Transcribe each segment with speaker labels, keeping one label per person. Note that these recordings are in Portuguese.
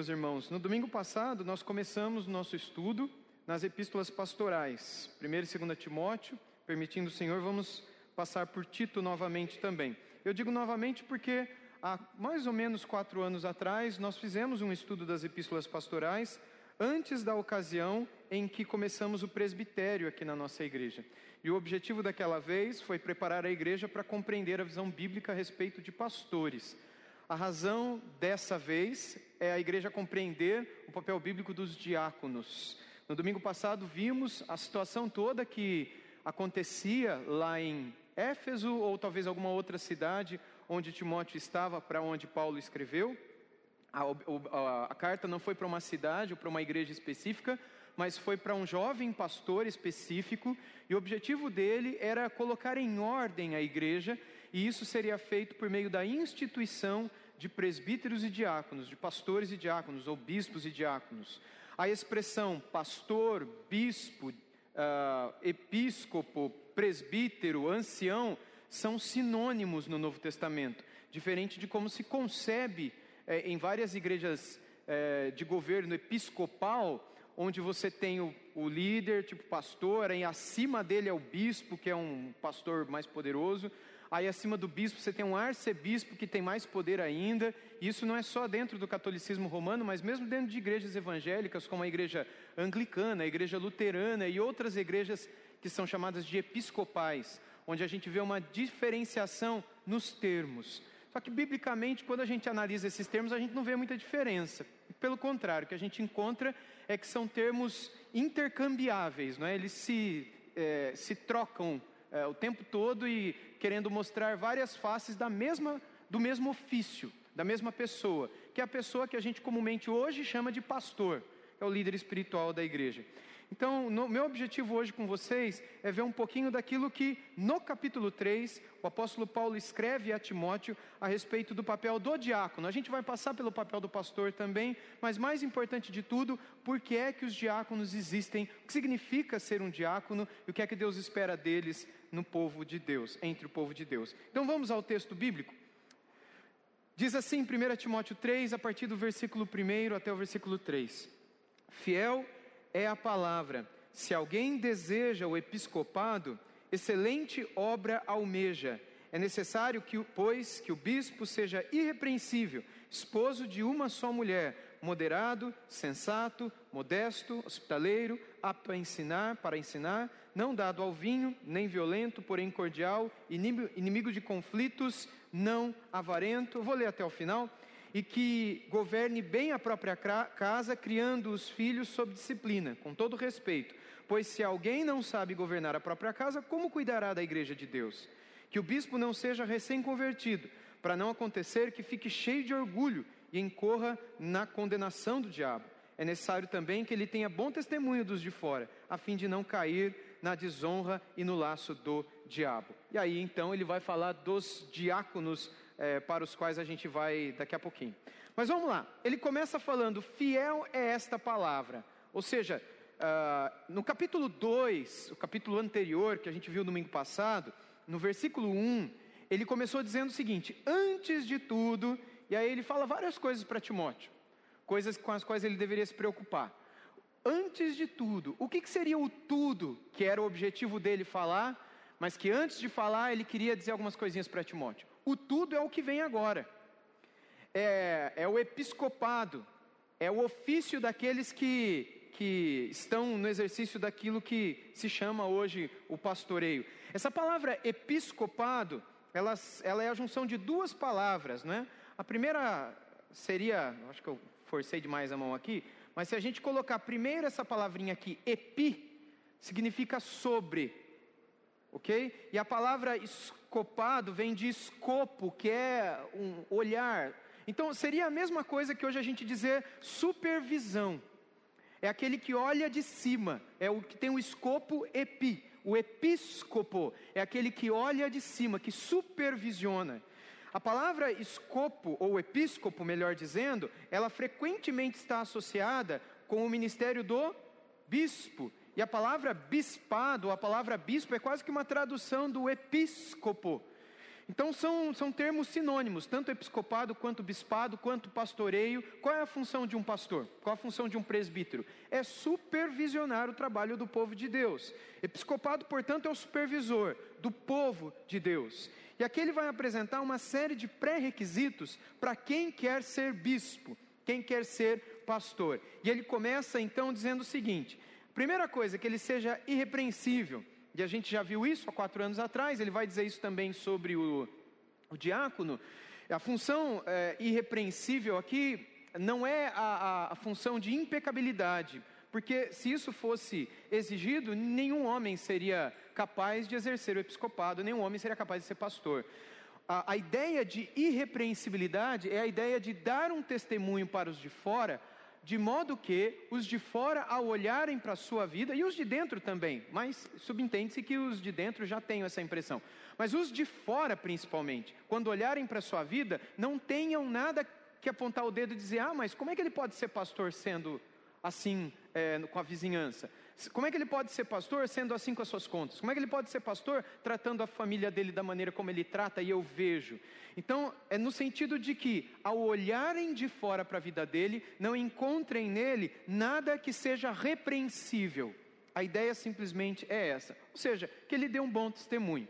Speaker 1: Meus irmãos, no domingo passado nós começamos o nosso estudo nas epístolas pastorais, 1 e 2 Timóteo, permitindo o Senhor, vamos passar por Tito novamente também. Eu digo novamente porque há mais ou menos quatro anos atrás nós fizemos um estudo das epístolas pastorais antes da ocasião em que começamos o presbitério aqui na nossa igreja. E o objetivo daquela vez foi preparar a igreja para compreender a visão bíblica a respeito de pastores. A razão dessa vez é a igreja compreender o papel bíblico dos diáconos. No domingo passado vimos a situação toda que acontecia lá em Éfeso ou talvez alguma outra cidade onde Timóteo estava, para onde Paulo escreveu. A, a, a carta não foi para uma cidade ou para uma igreja específica, mas foi para um jovem pastor específico, e o objetivo dele era colocar em ordem a igreja, e isso seria feito por meio da instituição de presbíteros e diáconos, de pastores e diáconos, ou bispos e diáconos. A expressão pastor, bispo, uh, episcopo, presbítero, ancião, são sinônimos no Novo Testamento, diferente de como se concebe eh, em várias igrejas eh, de governo episcopal, onde você tem o, o líder, tipo pastor, e acima dele é o bispo, que é um pastor mais poderoso. Aí acima do bispo você tem um arcebispo que tem mais poder ainda. Isso não é só dentro do catolicismo romano, mas mesmo dentro de igrejas evangélicas, como a igreja anglicana, a igreja luterana e outras igrejas que são chamadas de episcopais, onde a gente vê uma diferenciação nos termos. Só que biblicamente, quando a gente analisa esses termos, a gente não vê muita diferença. Pelo contrário, o que a gente encontra é que são termos intercambiáveis, não é? eles se, é, se trocam é, o tempo todo e querendo mostrar várias faces da mesma, do mesmo ofício, da mesma pessoa, que é a pessoa que a gente comumente hoje chama de pastor, é o líder espiritual da igreja. Então, no, meu objetivo hoje com vocês é ver um pouquinho daquilo que no capítulo 3 o apóstolo Paulo escreve a Timóteo a respeito do papel do diácono. A gente vai passar pelo papel do pastor também, mas mais importante de tudo, por que é que os diáconos existem, o que significa ser um diácono e o que é que Deus espera deles no povo de Deus, entre o povo de Deus. Então vamos ao texto bíblico. Diz assim, 1 Timóteo 3, a partir do versículo 1 até o versículo 3: Fiel é a palavra. Se alguém deseja o episcopado, excelente obra almeja. É necessário que, pois, que o bispo seja irrepreensível, esposo de uma só mulher, moderado, sensato, modesto, hospitaleiro, apto a ensinar, para ensinar, não dado ao vinho, nem violento, porém cordial, inimigo de conflitos, não avarento. Vou ler até o final e que governe bem a própria casa, criando os filhos sob disciplina, com todo respeito. Pois se alguém não sabe governar a própria casa, como cuidará da igreja de Deus? Que o bispo não seja recém-convertido, para não acontecer que fique cheio de orgulho e incorra na condenação do diabo. É necessário também que ele tenha bom testemunho dos de fora, a fim de não cair na desonra e no laço do diabo. E aí então ele vai falar dos diáconos é, para os quais a gente vai daqui a pouquinho. Mas vamos lá, ele começa falando: fiel é esta palavra. Ou seja, uh, no capítulo 2, o capítulo anterior que a gente viu domingo passado, no versículo 1, ele começou dizendo o seguinte: antes de tudo, e aí ele fala várias coisas para Timóteo, coisas com as quais ele deveria se preocupar. Antes de tudo, o que, que seria o tudo que era o objetivo dele falar? mas que antes de falar ele queria dizer algumas coisinhas para Timóteo. O tudo é o que vem agora, é, é o episcopado, é o ofício daqueles que, que estão no exercício daquilo que se chama hoje o pastoreio. Essa palavra episcopado, ela, ela é a junção de duas palavras, não é? A primeira seria, acho que eu forcei demais a mão aqui, mas se a gente colocar primeiro essa palavrinha aqui, epi, significa sobre, ok? E a palavra escopado vem de escopo, que é um olhar. Então seria a mesma coisa que hoje a gente dizer supervisão. É aquele que olha de cima, é o que tem o escopo epi. O episcopo é aquele que olha de cima, que supervisiona. A palavra escopo, ou episcopo, melhor dizendo, ela frequentemente está associada com o ministério do bispo. E a palavra bispado, a palavra bispo, é quase que uma tradução do episcopo. Então são, são termos sinônimos, tanto episcopado quanto bispado, quanto pastoreio. Qual é a função de um pastor? Qual a função de um presbítero? É supervisionar o trabalho do povo de Deus. Episcopado, portanto, é o supervisor do povo de Deus. E aqui ele vai apresentar uma série de pré-requisitos para quem quer ser bispo, quem quer ser pastor. E ele começa então dizendo o seguinte: primeira coisa, que ele seja irrepreensível e a gente já viu isso há quatro anos atrás, ele vai dizer isso também sobre o, o diácono. A função é, irrepreensível aqui não é a, a, a função de impecabilidade, porque se isso fosse exigido, nenhum homem seria capaz de exercer o episcopado, nenhum homem seria capaz de ser pastor. A, a, ideia de irrepreensibilidade é a ideia de dar um testemunho para os de fora de modo que os de fora, ao olharem para a sua vida, e os de dentro também, mas subentende-se que os de dentro já tenham essa impressão, mas os de fora principalmente, quando olharem para a sua vida, não tenham nada que apontar o dedo e dizer: ah, mas como é que ele pode ser pastor sendo assim é, com a vizinhança? Como é que ele pode ser pastor sendo assim com as suas contas? Como é que ele pode ser pastor tratando a família dele da maneira como ele trata e eu vejo? Então, é no sentido de que, ao olharem de fora para a vida dele, não encontrem nele nada que seja repreensível. A ideia simplesmente é essa. Ou seja, que ele dê um bom testemunho.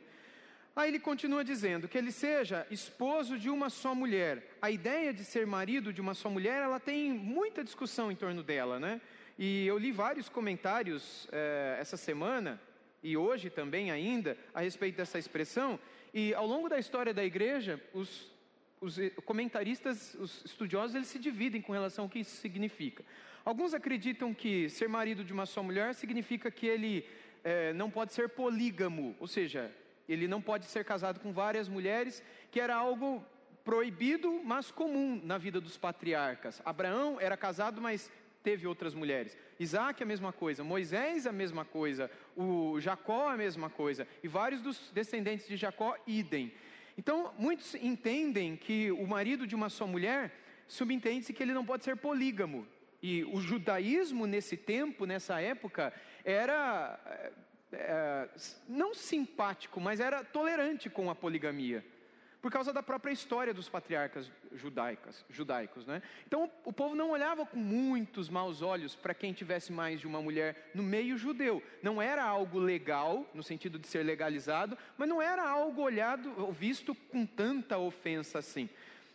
Speaker 1: Aí ele continua dizendo que ele seja esposo de uma só mulher. A ideia de ser marido de uma só mulher, ela tem muita discussão em torno dela, né? E eu li vários comentários eh, essa semana, e hoje também ainda, a respeito dessa expressão, e ao longo da história da igreja, os, os comentaristas, os estudiosos, eles se dividem com relação ao que isso significa. Alguns acreditam que ser marido de uma só mulher significa que ele eh, não pode ser polígamo, ou seja, ele não pode ser casado com várias mulheres, que era algo proibido, mas comum na vida dos patriarcas. Abraão era casado, mas teve outras mulheres. Isaac a mesma coisa, Moisés a mesma coisa, o Jacó a mesma coisa, e vários dos descendentes de Jacó, idem. Então, muitos entendem que o marido de uma só mulher, subentende-se que ele não pode ser polígamo. E o judaísmo nesse tempo, nessa época, era é, não simpático, mas era tolerante com a poligamia por causa da própria história dos patriarcas judaicas, judaicos. Né? Então o povo não olhava com muitos maus olhos para quem tivesse mais de uma mulher no meio judeu. Não era algo legal, no sentido de ser legalizado, mas não era algo olhado ou visto com tanta ofensa assim.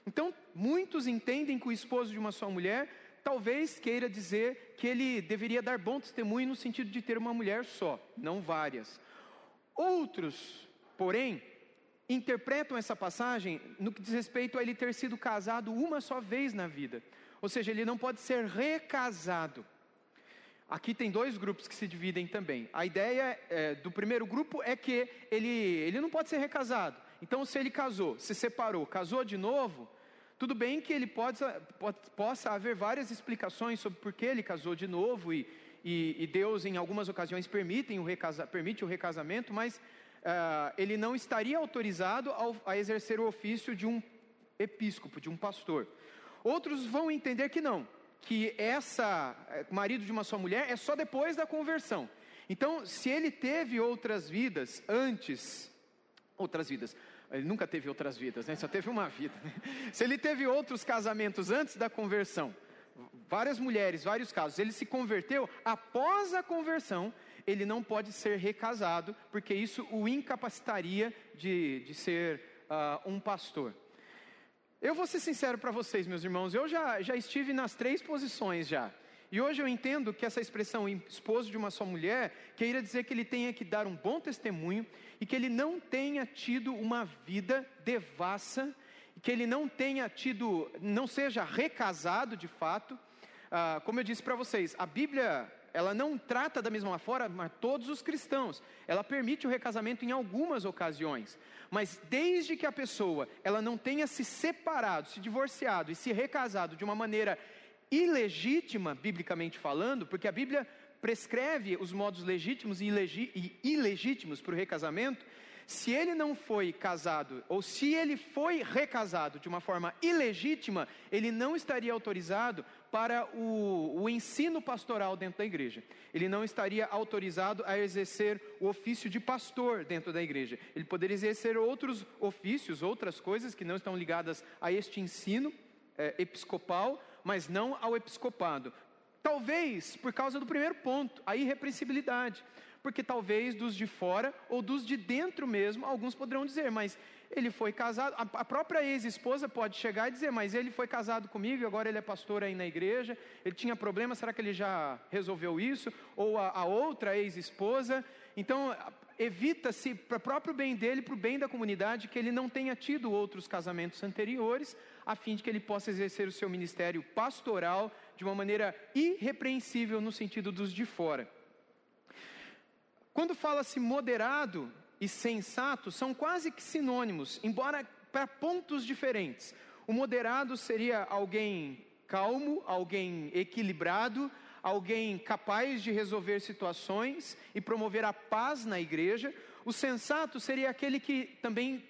Speaker 1: Então muitos entendem que o esposo de uma só mulher talvez queira dizer que ele deveria dar bom testemunho no sentido de ter uma mulher só, não várias. Outros, porém, interpretam essa passagem no que diz respeito a ele ter sido casado uma só vez na vida. Ou seja, ele não pode ser recasado. Aqui tem dois grupos que se dividem também. A ideia é, do primeiro grupo é que ele, ele não pode ser recasado. Então, se ele casou, se separou, casou de novo, tudo bem que ele possa haver várias explicações sobre por que ele casou de novo e, e, e Deus, em algumas ocasiões, permite o, recasa, permite o recasamento, mas uh, ele não estaria autorizado ao, a exercer o ofício de um episcopo, de um pastor. Outros vão entender que não, que essa eh, marido de uma só mulher é só depois da conversão. Então, se ele teve outras vidas antes, outras vidas, ele nunca teve outras vidas, né? só teve uma vida. Se ele teve outros casamentos antes da conversão, várias mulheres, vários casos, ele se converteu após a conversão, ele não pode ser recasado, porque isso o incapacitaria de, de ser uh, um pastor. Eu vou ser sincero para vocês, meus irmãos, eu já, já estive nas três posições já. E hoje eu entendo que essa expressão esposo de uma só mulher queira dizer que ele tenha que dar um bom testemunho e que ele não tenha tido uma vida devassa, que ele não tenha tido, não seja recasado de fato. Ah, como eu disse para vocês, a Bíblia ela não trata da mesma forma todos os cristãos. Ela permite o recasamento em algumas ocasiões, mas desde que a pessoa ela não tenha se separado, se divorciado e se recasado de uma maneira ilegítima, biblicamente falando, porque a Bíblia prescreve os modos legítimos e ilegítimos para o recasamento, se ele não foi casado, ou se ele foi recasado de uma forma ilegítima, ele não estaria autorizado para o, o, ensino pastoral dentro da igreja. Ele não estaria autorizado a exercer o ofício de pastor dentro da igreja. Ele poderia exercer outros ofícios, outras coisas que não estão ligadas a este ensino é, episcopal, mas não ao episcopado. Talvez por causa do primeiro ponto, a irrepreensibilidade. Porque talvez dos de fora ou dos de dentro mesmo, alguns poderão dizer, mas ele foi casado, a própria ex-esposa pode chegar e dizer, mas ele foi casado comigo e agora ele é pastor aí na igreja, ele tinha problema, será que ele já resolveu isso? Ou a, a outra ex-esposa. Então, evita-se, para o próprio bem dele, para o bem da comunidade, que ele não tenha tido outros casamentos anteriores, a fim de que ele possa exercer o seu ministério pastoral de uma maneira irrepreensível no sentido dos de fora. Quando fala-se moderado e sensato, são quase que sinônimos, embora para pontos diferentes. O moderado seria alguém calmo, alguém equilibrado, alguém capaz de resolver situações e promover a paz na igreja. O sensato seria aquele que também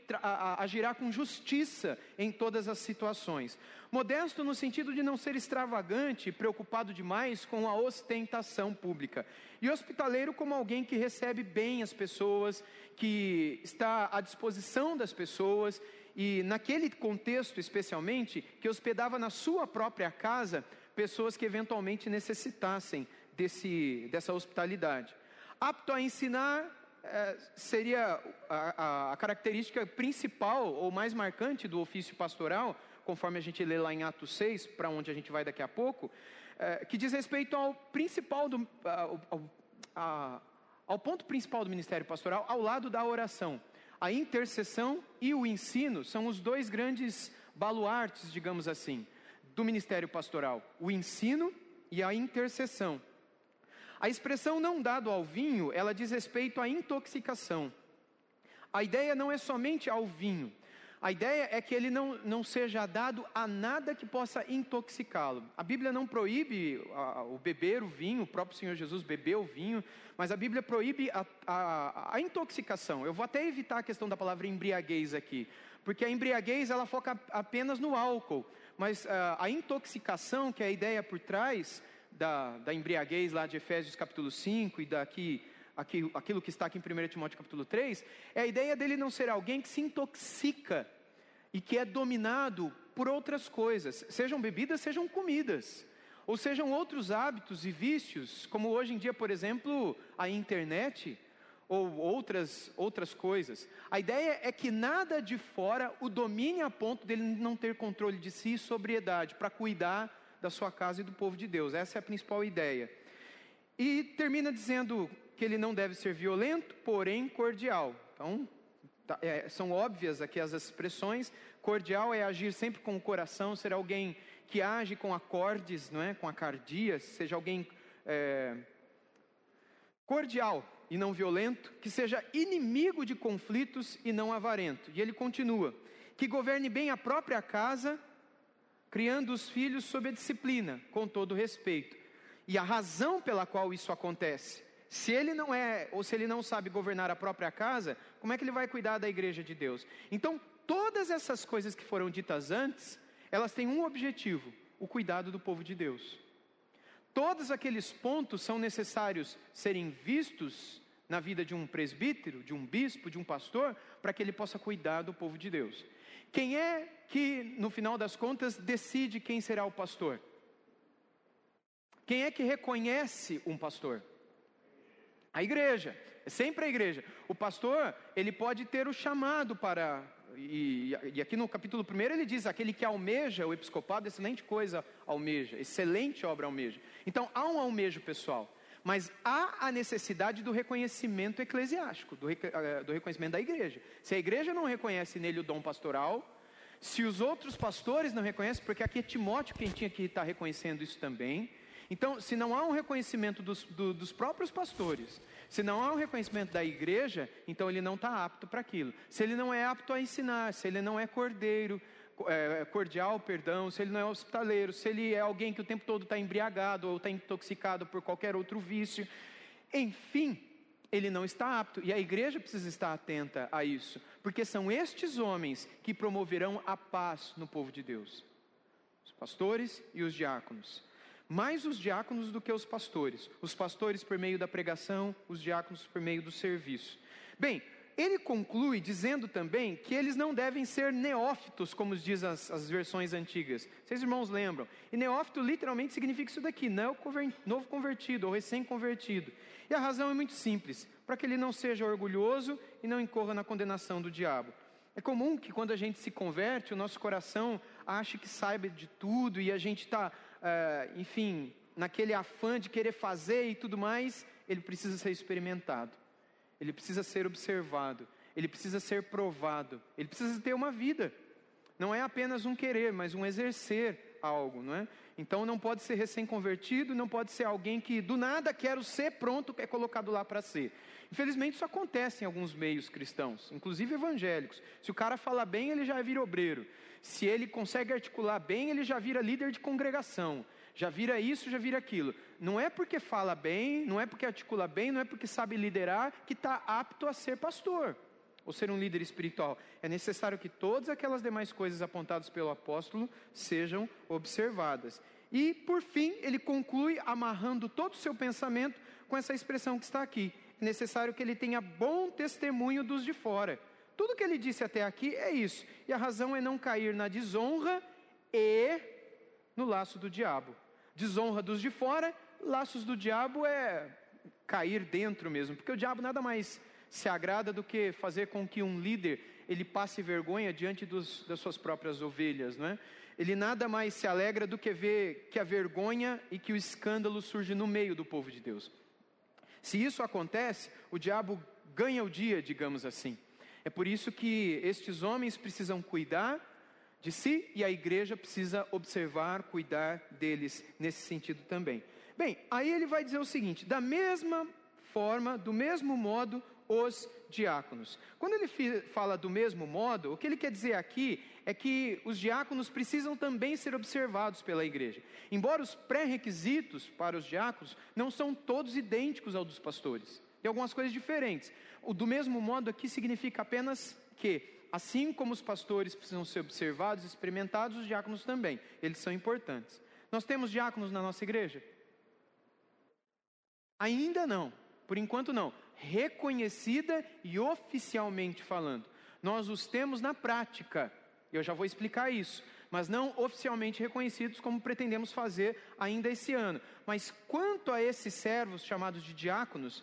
Speaker 1: agirá com justiça em todas as situações. Modesto no sentido de não ser extravagante, preocupado demais com a ostentação pública. E hospitaleiro como alguém que recebe bem as pessoas, que está à disposição das pessoas e naquele contexto especialmente, que hospedava na sua própria casa pessoas que eventualmente necessitassem desse, dessa hospitalidade. Apto a ensinar é, seria a, a, característica principal ou mais marcante do ofício pastoral, conforme a gente lê lá em Atos 6, para onde a gente vai daqui a pouco, é, que diz respeito ao principal do, ao ponto principal do ministério pastoral, ao lado da oração. A intercessão e o ensino são os dois grandes baluartes, digamos assim do ministério pastoral: o ensino e a intercessão. A expressão não dado ao vinho, ela diz respeito à intoxicação. A ideia não é somente ao vinho, a ideia é que ele não, não seja dado a nada que possa intoxicá-lo. A Bíblia não proíbe a, o beber o vinho, o próprio Senhor Jesus bebeu o vinho, mas a Bíblia proíbe a, a, a intoxicação. Eu vou até evitar a questão da palavra embriaguez aqui, porque a embriaguez ela foca apenas no álcool mas uh, a intoxicação, que é a ideia por trás da, da embriaguez lá de Efésios capítulo 5 e daqui aqui, aquilo que está aqui em 1 Timóteo capítulo 3, é a ideia dele não ser alguém que se intoxica e que é dominado por outras coisas, sejam bebidas, sejam comidas, ou sejam outros hábitos e vícios, como hoje em dia, por exemplo, a internet, ou outras, outras coisas. A ideia é que nada de fora o domine a ponto dele não ter controle de si e sobriedade para cuidar da sua casa e do povo de Deus. Essa é a principal ideia. E termina dizendo que ele não deve ser violento, porém cordial. Então, tá, é, são óbvias aqui as expressões. Cordial é agir sempre com o coração, ser alguém que age com acordes, não é? com acardias, seja alguém é, cordial e não violento, que seja inimigo de conflitos e não avarento. E ele continua: que governe bem a própria casa, criando os filhos sob a disciplina, com todo respeito. E a razão pela qual isso acontece, se ele não é, ou se ele não sabe governar a própria casa, como é que ele vai cuidar da igreja de Deus? Então, todas essas coisas que foram ditas antes, elas têm um objetivo: o cuidado do povo de Deus. Todos aqueles pontos são necessários serem vistos na vida de um presbítero, de um bispo, de um pastor, para que ele possa cuidar do povo de Deus. Quem é que, no final das contas, decide quem será o pastor? Quem é que reconhece um pastor? A igreja, é sempre a igreja. O pastor, ele pode ter o chamado para e, e, aqui no capítulo 1 ele diz: aquele que almeja o episcopado, excelente coisa almeja, excelente obra almeja. Então há um almejo pessoal, mas há a necessidade do reconhecimento eclesiástico, do, eh, do reconhecimento da igreja. Se a igreja não reconhece nele o dom pastoral, se os outros pastores não reconhecem, porque aqui é Timóteo quem tinha que estar reconhecendo isso também. Então, se não há um reconhecimento dos, do, dos próprios pastores, se não há um reconhecimento da igreja, então ele não está apto para aquilo. Se ele não é apto a ensinar, se ele não é cordeiro, é, cordial, perdão, se ele não é hospitaleiro, se ele é alguém que o tempo todo está embriagado ou está intoxicado por qualquer outro vício, enfim, ele não está apto. E a igreja precisa estar atenta a isso, porque são estes homens que promoverão a paz no povo de Deus: os pastores e os diáconos. Mais os diáconos do que os pastores. Os pastores por meio da pregação, os diáconos por meio do serviço. Bem, ele conclui dizendo também que eles não devem ser neófitos, como diz as, as versões antigas. Vocês irmãos lembram? E neófito literalmente significa isso daqui, novo convertido ou recém-convertido. E a razão é muito simples: para que ele não seja orgulhoso e não incorra na condenação do diabo. É comum que quando a gente se converte, o nosso coração ache que saiba de tudo e a gente está, é, enfim, naquele afã de querer fazer e tudo mais, ele precisa ser experimentado ele precisa ser observado, ele precisa ser provado, ele precisa ter uma vida. Não é apenas um querer, mas um exercer algo, não é? Então não pode ser recém-convertido, não pode ser alguém que do nada quero ser pronto, é colocado lá para ser. Infelizmente isso acontece em alguns meios cristãos, inclusive evangélicos. Se o cara fala bem, ele já vira obreiro. Se ele consegue articular bem, ele já vira líder de congregação já vira isso, já vira aquilo. Não é porque fala bem, não é porque articula bem, não é porque sabe liderar que está apto a ser pastor ou ser um líder espiritual. É necessário que todas aquelas demais coisas apontadas pelo apóstolo sejam observadas. E, por fim, ele conclui amarrando todo o seu pensamento com essa expressão que está aqui. É necessário que ele tenha bom testemunho dos de fora. Tudo que ele disse até aqui é isso. E a razão é não cair na desonra e no laço do diabo desonra dos de fora, laços do diabo é cair dentro mesmo, porque o diabo nada mais se agrada do que fazer com que um líder ele passe vergonha diante dos, das suas próprias ovelhas, não é? Ele nada mais se alegra do que ver que a vergonha e que o escândalo surge no meio do povo de Deus. Se isso acontece, o diabo ganha o dia, digamos assim. É por isso que estes homens precisam cuidar de si e a igreja precisa observar, cuidar deles nesse sentido também. Bem, aí ele vai dizer o seguinte: da mesma forma, do mesmo modo, os diáconos. Quando ele fala do mesmo modo, o que ele quer dizer aqui é que os diáconos precisam também ser observados pela igreja. Embora os pré-requisitos para os diáconos não são todos idênticos ao dos pastores, tem algumas coisas diferentes. O do mesmo modo aqui significa apenas que Assim como os pastores precisam ser observados experimentados, os diáconos também. Eles são importantes. Nós temos diáconos na nossa igreja? Ainda não. Por enquanto não. Reconhecida e oficialmente falando. Nós os temos na prática. Eu já vou explicar isso. Mas não oficialmente reconhecidos como pretendemos fazer ainda esse ano. Mas quanto a esses servos chamados de diáconos,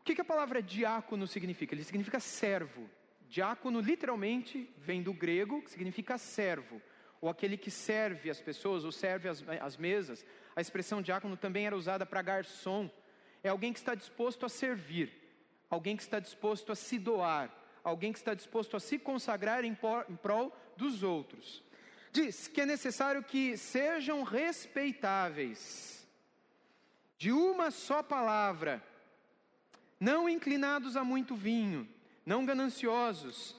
Speaker 1: o que, que a palavra diácono significa? Ele significa servo. Diácono literalmente vem do grego, que significa servo, ou aquele que serve as pessoas, ou serve as, as mesas. A expressão diácono também era usada para garçom. É alguém que está disposto a servir, alguém que está disposto a se doar, alguém que está disposto a se consagrar em, por, em prol dos outros. Diz que é necessário que sejam respeitáveis, de uma só palavra, não inclinados a muito vinho não gananciosos,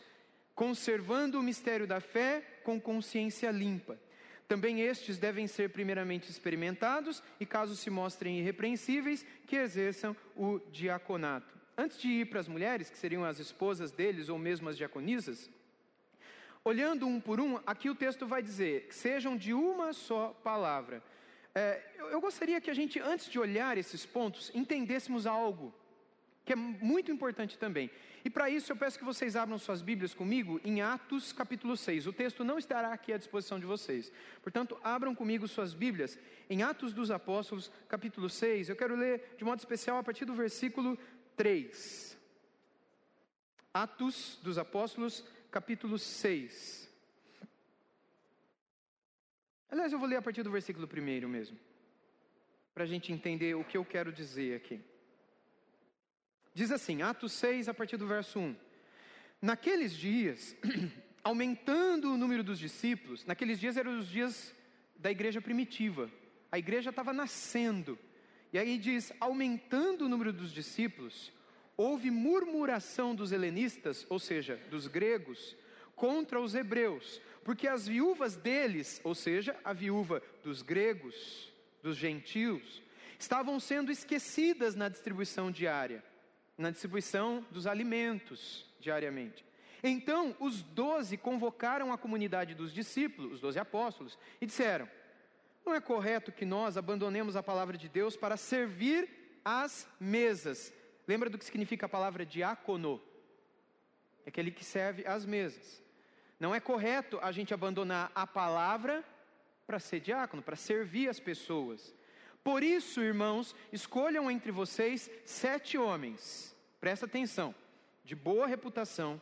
Speaker 1: conservando o mistério da fé com consciência limpa. Também estes devem ser primeiramente experimentados e, caso se mostrem irrepreensíveis, que exerçam o diaconato. Antes de ir para as mulheres, que seriam as esposas deles ou mesmo as diaconisas, olhando um por um, aqui o texto vai dizer que sejam de uma só palavra. É, eu, eu gostaria que a gente, antes de olhar esses pontos, entendêssemos algo que é muito importante também. E para isso eu peço que vocês abram suas Bíblias comigo em Atos capítulo 6. O texto não estará aqui à disposição de vocês. Portanto, abram comigo suas Bíblias em Atos dos Apóstolos, capítulo 6. Eu quero ler de modo especial a partir do versículo 3. Atos dos Apóstolos, capítulo 6. Aliás, eu vou ler a partir do versículo 1 mesmo, para a gente entender o que eu quero dizer aqui. Diz assim, Atos 6, a partir do verso 1. Naqueles dias, aumentando o número dos discípulos, naqueles dias eram os dias da igreja primitiva, a igreja estava nascendo, e aí diz: aumentando o número dos discípulos, houve murmuração dos helenistas, ou seja, dos gregos, contra os hebreus, porque as viúvas deles, ou seja, a viúva dos gregos, dos gentios, estavam sendo esquecidas na distribuição diária na distribuição dos alimentos diariamente. Então, os doze convocaram a comunidade dos discípulos, os doze apóstolos, e disseram: Não é correto que nós abandonemos a palavra de Deus para servir as mesas. Lembra do que significa a palavra diácono? É aquele que serve as mesas. Não é correto a gente abandonar a palavra para ser diácono, para servir as pessoas. Por isso, irmãos, escolham entre vocês sete homens, presta atenção, de boa reputação,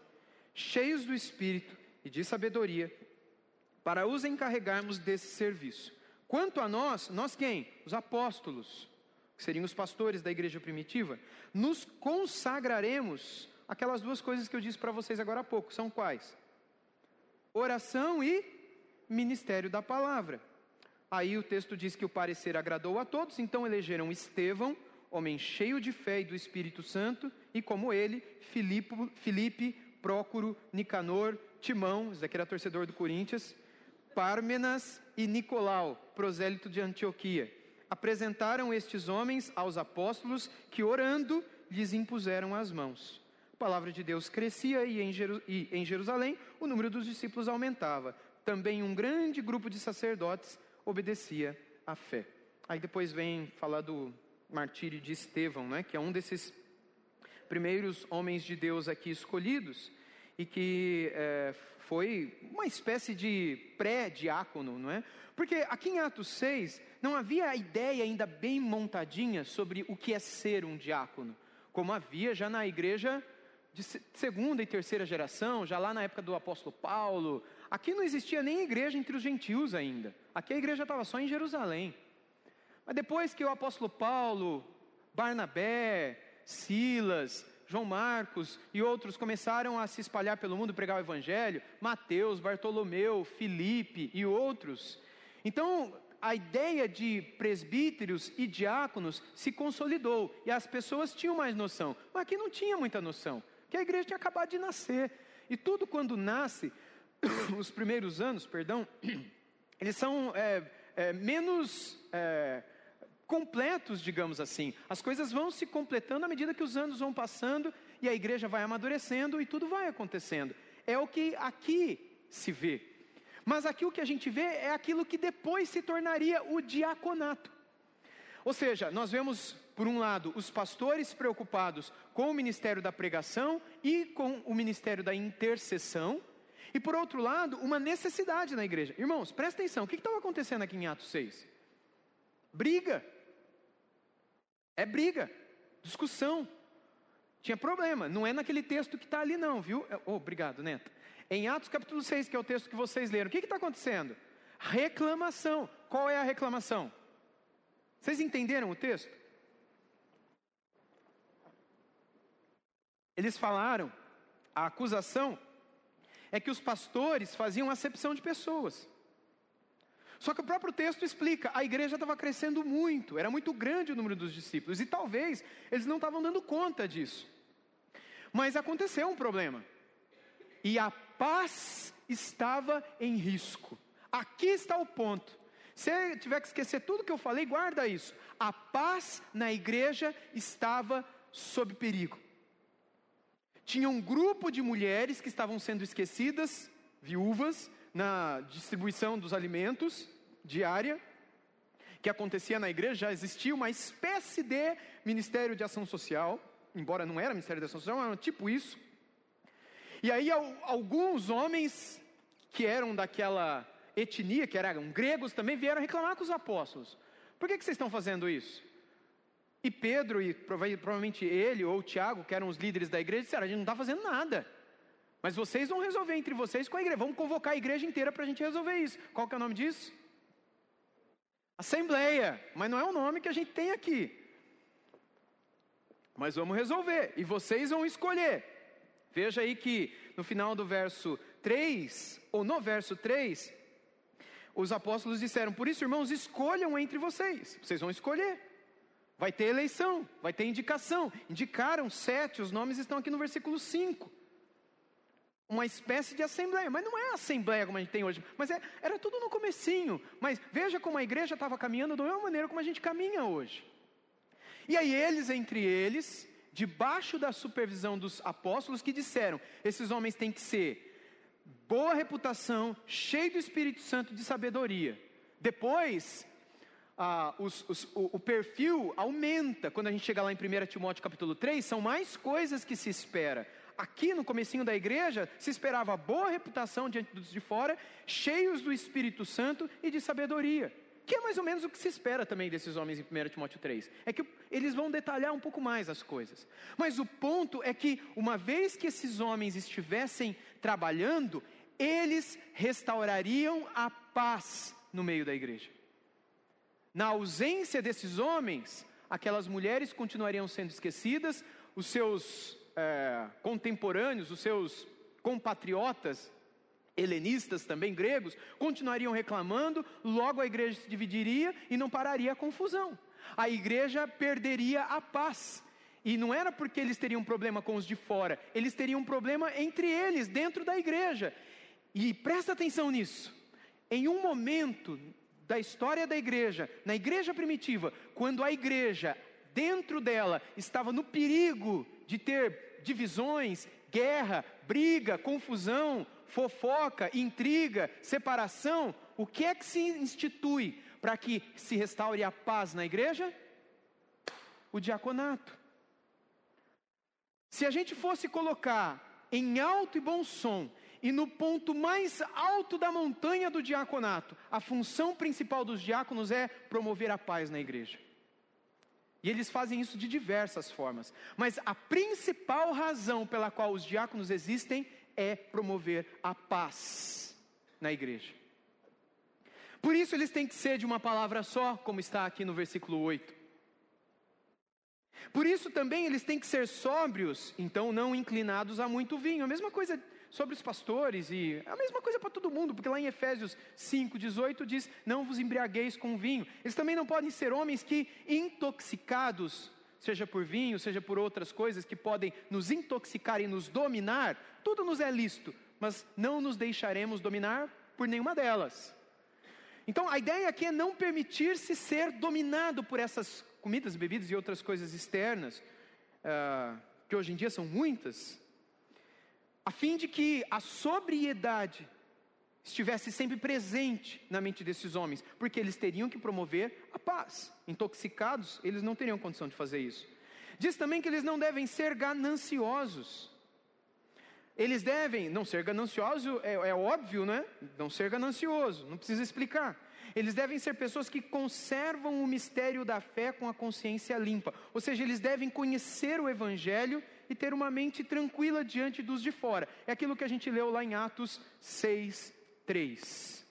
Speaker 1: cheios do espírito e de sabedoria, para os encarregarmos desse serviço. Quanto a nós, nós quem? Os apóstolos, que seriam os pastores da igreja primitiva, nos consagraremos aquelas duas coisas que eu disse para vocês agora há pouco, são quais? Oração e ministério da palavra. Aí o texto diz que o parecer agradou a todos, então elegeram Estevão, homem cheio de fé e do Espírito Santo, e como ele, Filipe, Filipe Prócoro, Nicanor, Timão, esse daqui era torcedor do Corinthians, Pármenas e Nicolau, prosélito de Antioquia. Apresentaram estes homens aos apóstolos que, orando, lhes impuseram as mãos. A palavra de Deus crescia e em Jerusalém o número dos discípulos aumentava. Também um grande grupo de sacerdotes obedecia à fé. Aí depois vem falar do martírio de Estevão, né, que é um desses primeiros homens de Deus aqui escolhidos e que é, foi uma espécie de pré-diácono, não é? Porque aqui em Atos 6 não havia a ideia ainda bem montadinha sobre o que é ser um diácono, como havia já na igreja de segunda e terceira geração, já lá na época do apóstolo Paulo. Aqui não existia nem igreja entre os gentios ainda. Aqui a igreja estava só em Jerusalém. Mas depois que o apóstolo Paulo, Barnabé, Silas, João Marcos e outros começaram a se espalhar pelo mundo pregar o evangelho, Mateus, Bartolomeu, Filipe e outros. Então, a ideia de presbíteros e diáconos se consolidou e as pessoas tinham mais noção. Mas aqui não tinha muita noção que a igreja tinha acabado de nascer. E tudo quando nasce, os primeiros anos, perdão, eles são é, é, menos é, completos, digamos assim. As coisas vão se completando à medida que os anos vão passando e a igreja vai amadurecendo e tudo vai acontecendo. É o que aqui se vê. Mas aqui o que a gente vê é aquilo que depois se tornaria o diaconato. Ou seja, nós vemos por um lado, os pastores preocupados com o ministério da pregação e com o ministério da intercessão, e por outro lado, uma necessidade na igreja. Irmãos, presta atenção, o que estava acontecendo aqui em Atos 6? Briga. É briga, discussão. Tinha problema, não é naquele texto que está ali, não, viu? Oh, obrigado, Neto. Em Atos capítulo 6, que é o texto que vocês leram, o que está acontecendo? Reclamação. Qual é a reclamação? Vocês entenderam o texto? Eles falaram, a acusação é que os pastores faziam acepção de pessoas. Só que o próprio texto explica, a igreja estava crescendo muito, era muito grande o número dos discípulos, e talvez eles não estavam dando conta disso. Mas aconteceu um problema, e a paz estava em risco. Aqui está o ponto. Se tiver que esquecer tudo que eu falei, guarda isso. A paz na igreja estava sob perigo. Tinha um grupo de mulheres que estavam sendo esquecidas, viúvas, na distribuição dos alimentos diária, que acontecia na igreja, já existia uma espécie de ministério de ação social, embora não era ministério de ação social, era tipo isso. E aí alguns homens que eram daquela etnia, que eram gregos, também vieram reclamar com os apóstolos. Por que, que vocês estão fazendo isso? E Pedro, e provavelmente ele ou Tiago, que eram os líderes da igreja, disseram: a gente não está fazendo nada. Mas vocês vão resolver entre vocês com a igreja. Vamos convocar a igreja inteira para a gente resolver isso. Qual que é o nome disso? Assembleia. Mas não é o nome que a gente tem aqui. Mas vamos resolver. E vocês vão escolher. Veja aí que no final do verso 3, ou no verso 3, os apóstolos disseram: Por isso, irmãos, escolham entre vocês. Vocês vão escolher. Vai ter eleição, vai ter indicação. Indicaram sete, os nomes estão aqui no versículo 5. Uma espécie de assembleia, mas não é assembleia como a gente tem hoje, mas é, era tudo no comecinho. Mas veja como a igreja estava caminhando da mesma maneira como a gente caminha hoje. E aí eles, entre eles, debaixo da supervisão dos apóstolos, que disseram: esses homens têm que ser boa reputação, cheio do Espírito Santo de sabedoria. Depois, ah, os, os, o, o, perfil aumenta. Quando a gente chega lá em 1 Timóteo capítulo 3, são mais coisas que se espera. Aqui no comecinho da igreja, se esperava boa reputação diante dos de fora, cheios do Espírito Santo e de sabedoria. Que é mais ou menos o que se espera também desses homens em 1 Timóteo 3. É que eles vão detalhar um pouco mais as coisas. Mas o ponto é que, uma vez que esses homens estivessem trabalhando, eles restaurariam a paz no meio da igreja. Na ausência desses homens, aquelas mulheres continuariam sendo esquecidas, os seus é, contemporâneos, os seus compatriotas helenistas também gregos continuariam reclamando, logo a igreja se dividiria e não pararia a confusão. A igreja perderia a paz. E não era porque eles teriam um problema com os de fora, eles teriam um problema entre eles, dentro da igreja. E presta atenção nisso. Em um momento da história da igreja, na igreja primitiva, quando a igreja, dentro dela, estava no perigo de ter divisões, guerra, briga, confusão, fofoca, intriga, separação, o que é que se institui para que se restaure a paz na igreja? O diaconato. Se a gente fosse colocar em alto e bom som e no ponto mais alto da montanha do diaconato, a função principal dos diáconos é promover a paz na igreja. E eles fazem isso de diversas formas. Mas a principal razão pela qual os diáconos existem é promover a paz na igreja. Por isso eles têm que ser de uma palavra só, como está aqui no versículo 8. Por isso também eles têm que ser sóbrios, então não inclinados a muito vinho. A mesma coisa sobre os pastores e a mesma coisa para todo mundo, porque lá em Efésios 5:18 diz: "Não vos embriagueis com vinho". Eles também não podem ser homens que intoxicados, seja por vinho, seja por outras coisas que podem nos intoxicar e nos dominar, tudo nos é lícito, mas não nos deixaremos dominar por nenhuma delas. Então a ideia aqui é não permitir-se ser dominado por essas comidas, bebidas e outras coisas externas, uh, que hoje em dia são muitas, a fim de que a sobriedade estivesse sempre presente na mente desses homens, porque eles teriam que promover a paz. Intoxicados, eles não teriam condição de fazer isso. Diz também que eles não devem ser gananciosos. Eles devem não ser gananciosos, é, é óbvio, né? Não ser ganancioso, não precisa explicar. Eles devem ser pessoas que conservam o mistério da fé com a consciência limpa. Ou seja, eles devem conhecer o Evangelho e ter uma mente tranquila diante dos de fora. É aquilo que a gente leu lá em Atos 6, 3.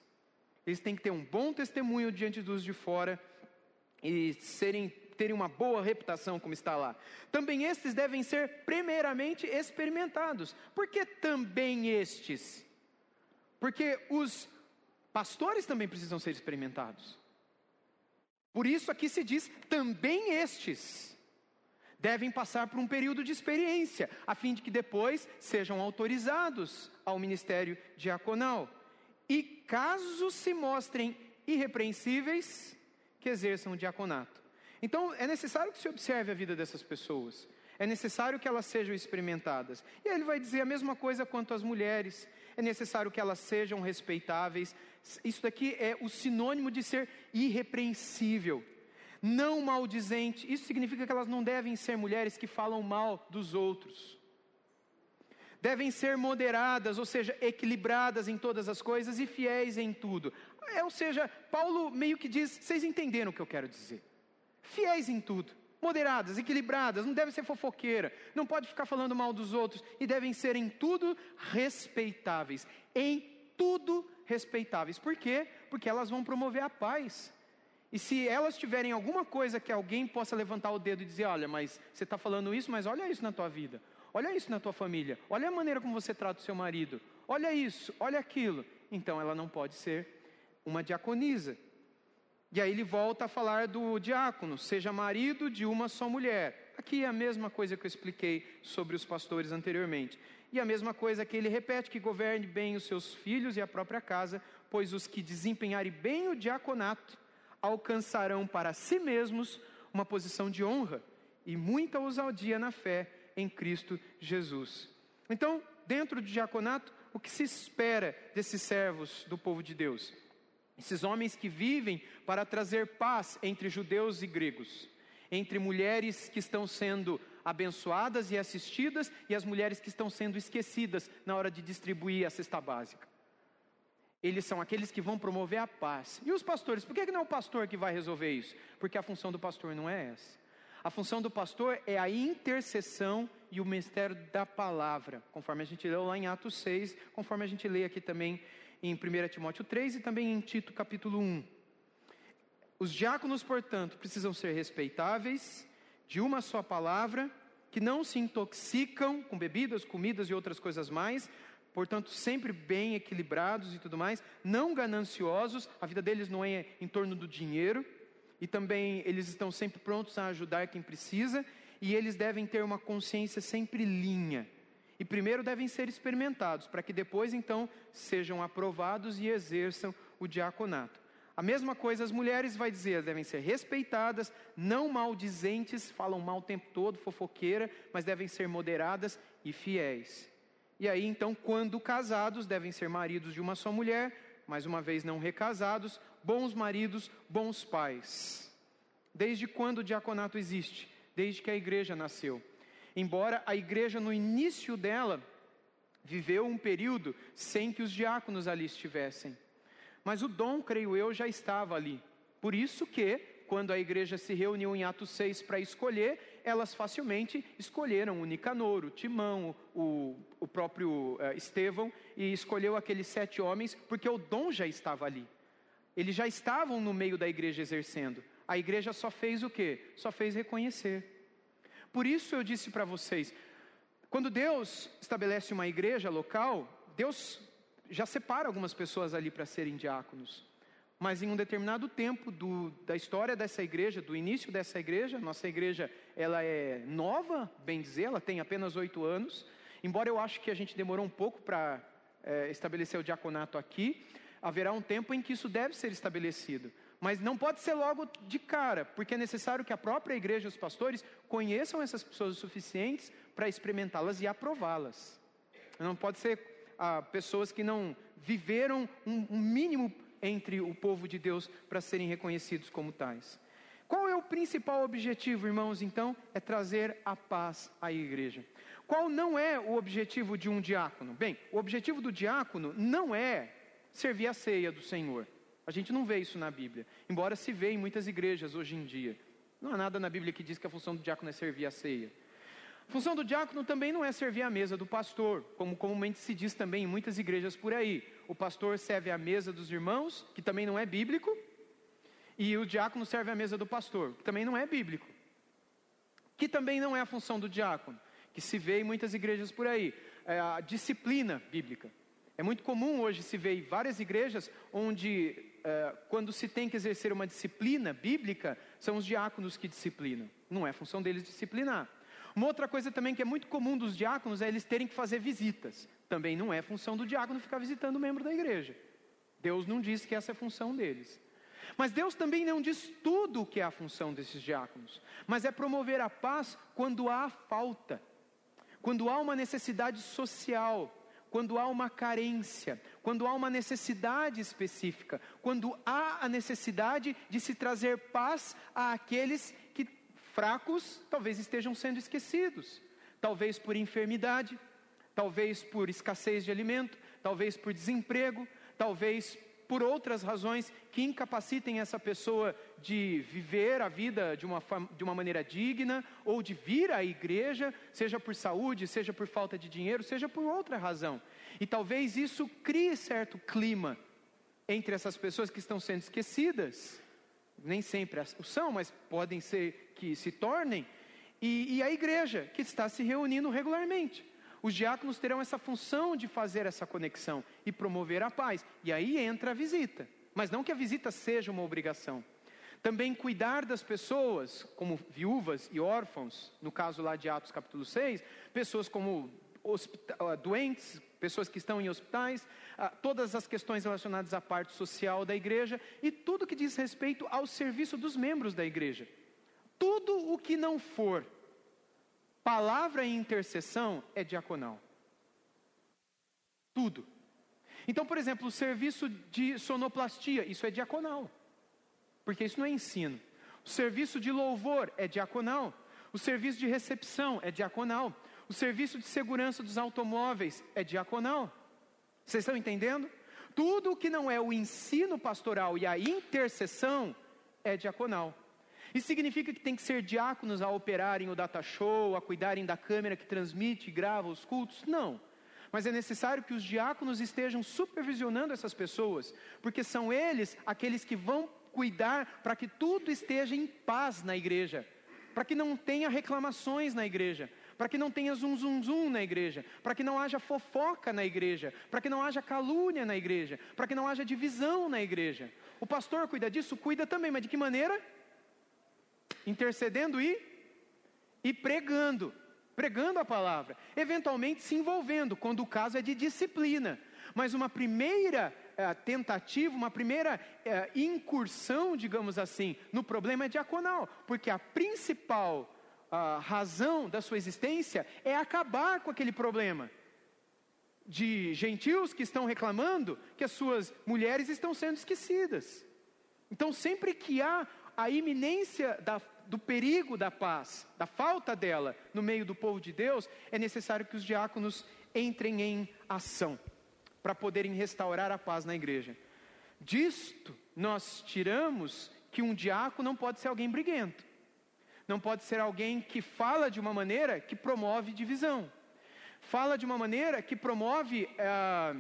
Speaker 1: Eles têm que ter um bom testemunho diante dos de fora e serem terem uma boa reputação, como está lá. Também estes devem ser primeiramente experimentados. Por que também estes? Porque os pastores também precisam ser experimentados. Por isso aqui se diz também estes devem passar por um período de experiência, a fim de que depois sejam autorizados ao ministério diaconal. E caso se mostrem irrepreensíveis, que exerçam o diaconato. Então, é necessário que se observe a vida dessas pessoas. É necessário que elas sejam experimentadas. E aí ele vai dizer a mesma coisa quanto às mulheres. É necessário que elas sejam respeitáveis. Isso daqui é o sinônimo de ser irrepreensível. Não maldizente. Isso significa que elas não devem ser mulheres que falam mal dos outros. Devem ser moderadas, ou seja, equilibradas em todas as coisas e fiéis em tudo. É, ou seja, Paulo meio que diz: vocês entenderam o que eu quero dizer fiéis em tudo, moderadas, equilibradas, não devem ser fofoqueira, não pode ficar falando mal dos outros e devem ser em tudo respeitáveis, em tudo respeitáveis. Por quê? Porque elas vão promover a paz. E se elas tiverem alguma coisa que alguém possa levantar o dedo e dizer: olha, mas você está falando isso, mas olha isso na tua vida, olha isso na tua família, olha a maneira como você trata o seu marido, olha isso, olha aquilo. Então ela não pode ser uma diaconisa, e aí ele volta a falar do diácono, seja marido de uma só mulher. Aqui é a mesma coisa que eu expliquei sobre os pastores anteriormente. E a mesma coisa que ele repete: que governe bem os seus filhos e a própria casa, pois os que desempenharem bem o diaconato alcançarão para si mesmos uma posição de honra e muita ousadia na fé em Cristo Jesus. Então, dentro do diaconato, o que se espera desses servos do povo de Deus? Esses homens que vivem para trazer paz entre judeus e gregos, entre mulheres que estão sendo abençoadas e assistidas e as mulheres que estão sendo esquecidas na hora de distribuir a cesta básica. Eles são aqueles que vão promover a paz. E os pastores, por que não é o pastor que vai resolver isso? Porque a função do pastor não é essa. A função do pastor é a intercessão e o mistério da palavra, conforme a gente leu lá em Atos 6, conforme a gente lê aqui também em 1 Timóteo 3 e também em Tito capítulo 1. Os diáconos, portanto, precisam ser respeitáveis, de uma só palavra, que não se intoxicam com bebidas, comidas e outras coisas mais, portanto, sempre bem equilibrados e tudo mais, não gananciosos, a vida deles não é em torno do dinheiro, e também eles estão sempre prontos a ajudar quem precisa, e eles devem ter uma consciência sempre linha. E primeiro devem ser experimentados, para que depois então sejam aprovados e exerçam o diaconato. A mesma coisa as mulheres vai dizer, devem ser respeitadas, não maldizentes, falam mal o tempo todo, fofoqueira, mas devem ser moderadas e fiéis. E aí então, quando casados, devem ser maridos de uma só mulher, mais uma vez não recasados, bons maridos, bons pais. Desde quando o diaconato existe? Desde que a igreja nasceu. Embora a igreja no início dela viveu um período sem que os diáconos ali estivessem. Mas o dom, creio eu, já estava ali. Por isso que, quando a igreja se reuniu em Atos 6 para escolher, elas facilmente escolheram o Nicanor, o Timão, o, o próprio uh, Estevão, e escolheu aqueles sete homens, porque o dom já estava ali. Eles já estavam no meio da igreja exercendo. A igreja só fez o quê? Só fez reconhecer. Por isso eu disse para vocês, quando Deus estabelece uma igreja local, Deus já separa algumas pessoas ali para serem diáconos. Mas em um determinado tempo do, da história dessa igreja, do início dessa igreja, nossa igreja ela é nova, bem dizer, ela tem apenas oito anos. Embora eu acho que a gente demorou um pouco para é, estabelecer o diaconato aqui, haverá um tempo em que isso deve ser estabelecido. Mas não pode ser logo de cara, porque é necessário que a própria igreja e os pastores conheçam essas pessoas o suficientes para experimentá-las e aprová-las. Não pode ser ah, pessoas que não viveram um, um mínimo entre o povo de Deus para serem reconhecidos como tais. Qual é o principal objetivo, irmãos, então? É trazer a paz à igreja. Qual não é o objetivo de um diácono? Bem, o objetivo do diácono não é servir a ceia do Senhor. A gente não vê isso na Bíblia, embora se vê em muitas igrejas hoje em dia. Não há nada na Bíblia que diz que a função do diácono é servir a ceia. Função do diácono também não é servir a mesa do pastor, como comumente se diz também em muitas igrejas por aí. O pastor serve a mesa dos irmãos, que também não é bíblico, e o diácono serve a mesa do pastor, que também não é bíblico. Que também não é a função do diácono, que se vê em muitas igrejas por aí. É a disciplina bíblica. É muito comum hoje se ver em várias igrejas onde, é, quando se tem que exercer uma disciplina bíblica, são os diáconos que disciplinam. Não é função deles disciplinar. Uma outra coisa também que é muito comum dos diáconos é eles terem que fazer visitas. Também não é função do diácono ficar visitando o membro da igreja. Deus não diz que essa é a função deles. Mas Deus também não diz tudo o que é a função desses diáconos, mas é promover a paz quando há falta, quando há uma necessidade social, quando há uma carência, quando há uma necessidade específica, quando há a necessidade de se trazer paz àqueles que fracos talvez estejam sendo esquecidos, talvez por enfermidade, talvez por escassez de alimento, talvez por desemprego, talvez por outras razões que incapacitem essa pessoa de viver a vida de uma, de uma maneira digna, ou de vir à igreja, seja por saúde, seja por falta de dinheiro, seja por outra razão. E talvez isso crie certo clima entre essas pessoas que estão sendo esquecidas, nem sempre são, mas podem ser que se tornem, e, e a igreja que está se reunindo regularmente. Os diáconos terão essa função de fazer essa conexão e promover a paz. E aí entra a visita. Mas não que a visita seja uma obrigação. Também cuidar das pessoas, como viúvas e órfãos, no caso lá de Atos capítulo 6, pessoas como ah, doentes, pessoas que estão em hospitais, ah, todas as questões relacionadas à parte social da igreja e tudo que diz respeito ao serviço dos membros da igreja. Tudo o que não for Palavra e intercessão é diaconal. Tudo. Então, por exemplo, o serviço de sonoplastia, isso é diaconal, porque isso não é ensino. O serviço de louvor é diaconal. O serviço de recepção é diaconal. O serviço de segurança dos automóveis é diaconal. Vocês estão entendendo? Tudo o que não é o ensino pastoral e a intercessão é diaconal. Isso significa que tem que ser diáconos a operarem o data show, a cuidarem da câmera que transmite e grava os cultos? Não. Mas é necessário que os diáconos estejam supervisionando essas pessoas, porque são eles aqueles que vão cuidar para que tudo esteja em paz na igreja, para que não tenha reclamações na igreja, para que não tenha zum zum zum na igreja, para que não haja fofoca na igreja, para que não haja calúnia na igreja, para que não haja divisão na igreja. O pastor cuida disso, cuida também, mas de que maneira? Intercedendo e e pregando, pregando a palavra, eventualmente se envolvendo, quando o caso é de disciplina. Mas uma primeira é, tentativa, uma primeira é, incursão, digamos assim, no problema é diaconal, porque a principal a razão da sua existência é acabar com aquele problema de gentios que estão reclamando que as suas mulheres estão sendo esquecidas. Então, sempre que há a iminência da, do perigo da paz, da falta dela no meio do povo de Deus, é necessário que os diáconos entrem em ação para poderem restaurar a paz na igreja. Disto, nós tiramos que um diácono não pode ser alguém briguento não pode ser alguém que fala de uma maneira que promove divisão, fala de uma maneira que promove ah,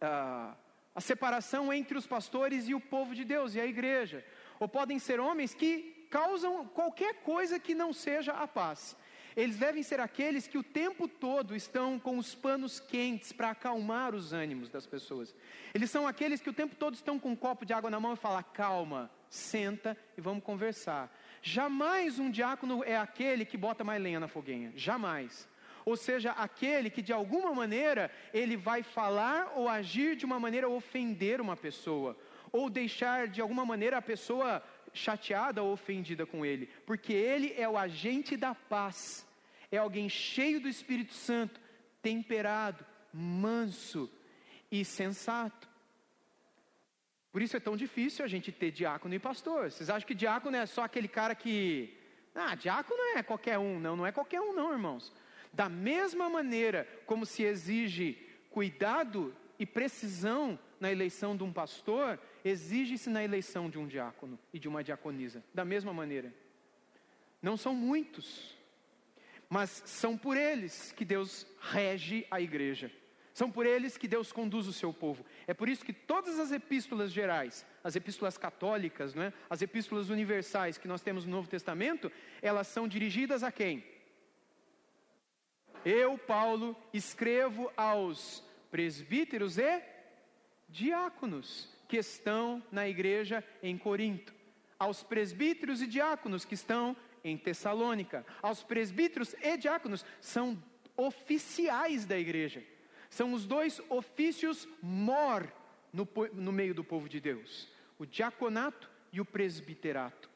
Speaker 1: ah, a separação entre os pastores e o povo de Deus e a igreja, ou podem ser homens que causam qualquer coisa que não seja a paz. Eles devem ser aqueles que o tempo todo estão com os panos quentes para acalmar os ânimos das pessoas. Eles são aqueles que o tempo todo estão com um copo de água na mão e falam: calma, senta e vamos conversar. Jamais um diácono é aquele que bota mais lenha na fogueira, jamais. Ou seja, aquele que de alguma maneira ele vai falar ou agir de uma maneira ofender uma pessoa, ou deixar de alguma maneira a pessoa chateada ou ofendida com ele, porque ele é o agente da paz, é alguém cheio do Espírito Santo, temperado, manso e sensato. Por isso é tão difícil a gente ter diácono e pastor. Vocês acham que diácono é só aquele cara que. Ah, diácono é qualquer um. Não, não é qualquer um, não, irmãos. Da mesma maneira como se exige cuidado e precisão na eleição de um pastor, exige-se na eleição de um diácono e de uma diaconisa. Da mesma maneira. Não são muitos, mas são por eles que Deus rege a igreja. São por eles que Deus conduz o seu povo. É por isso que todas as epístolas gerais, as epístolas católicas, é? as epístolas universais que nós temos no Novo Testamento, elas são dirigidas a quem? Eu, Paulo, escrevo aos presbíteros e diáconos que estão na igreja em Corinto, aos presbíteros e diáconos que estão em Tessalônica, aos presbíteros e diáconos, são oficiais da igreja. São os dois ofícios mor no, no meio do povo de Deus: o diaconato e o presbiterato.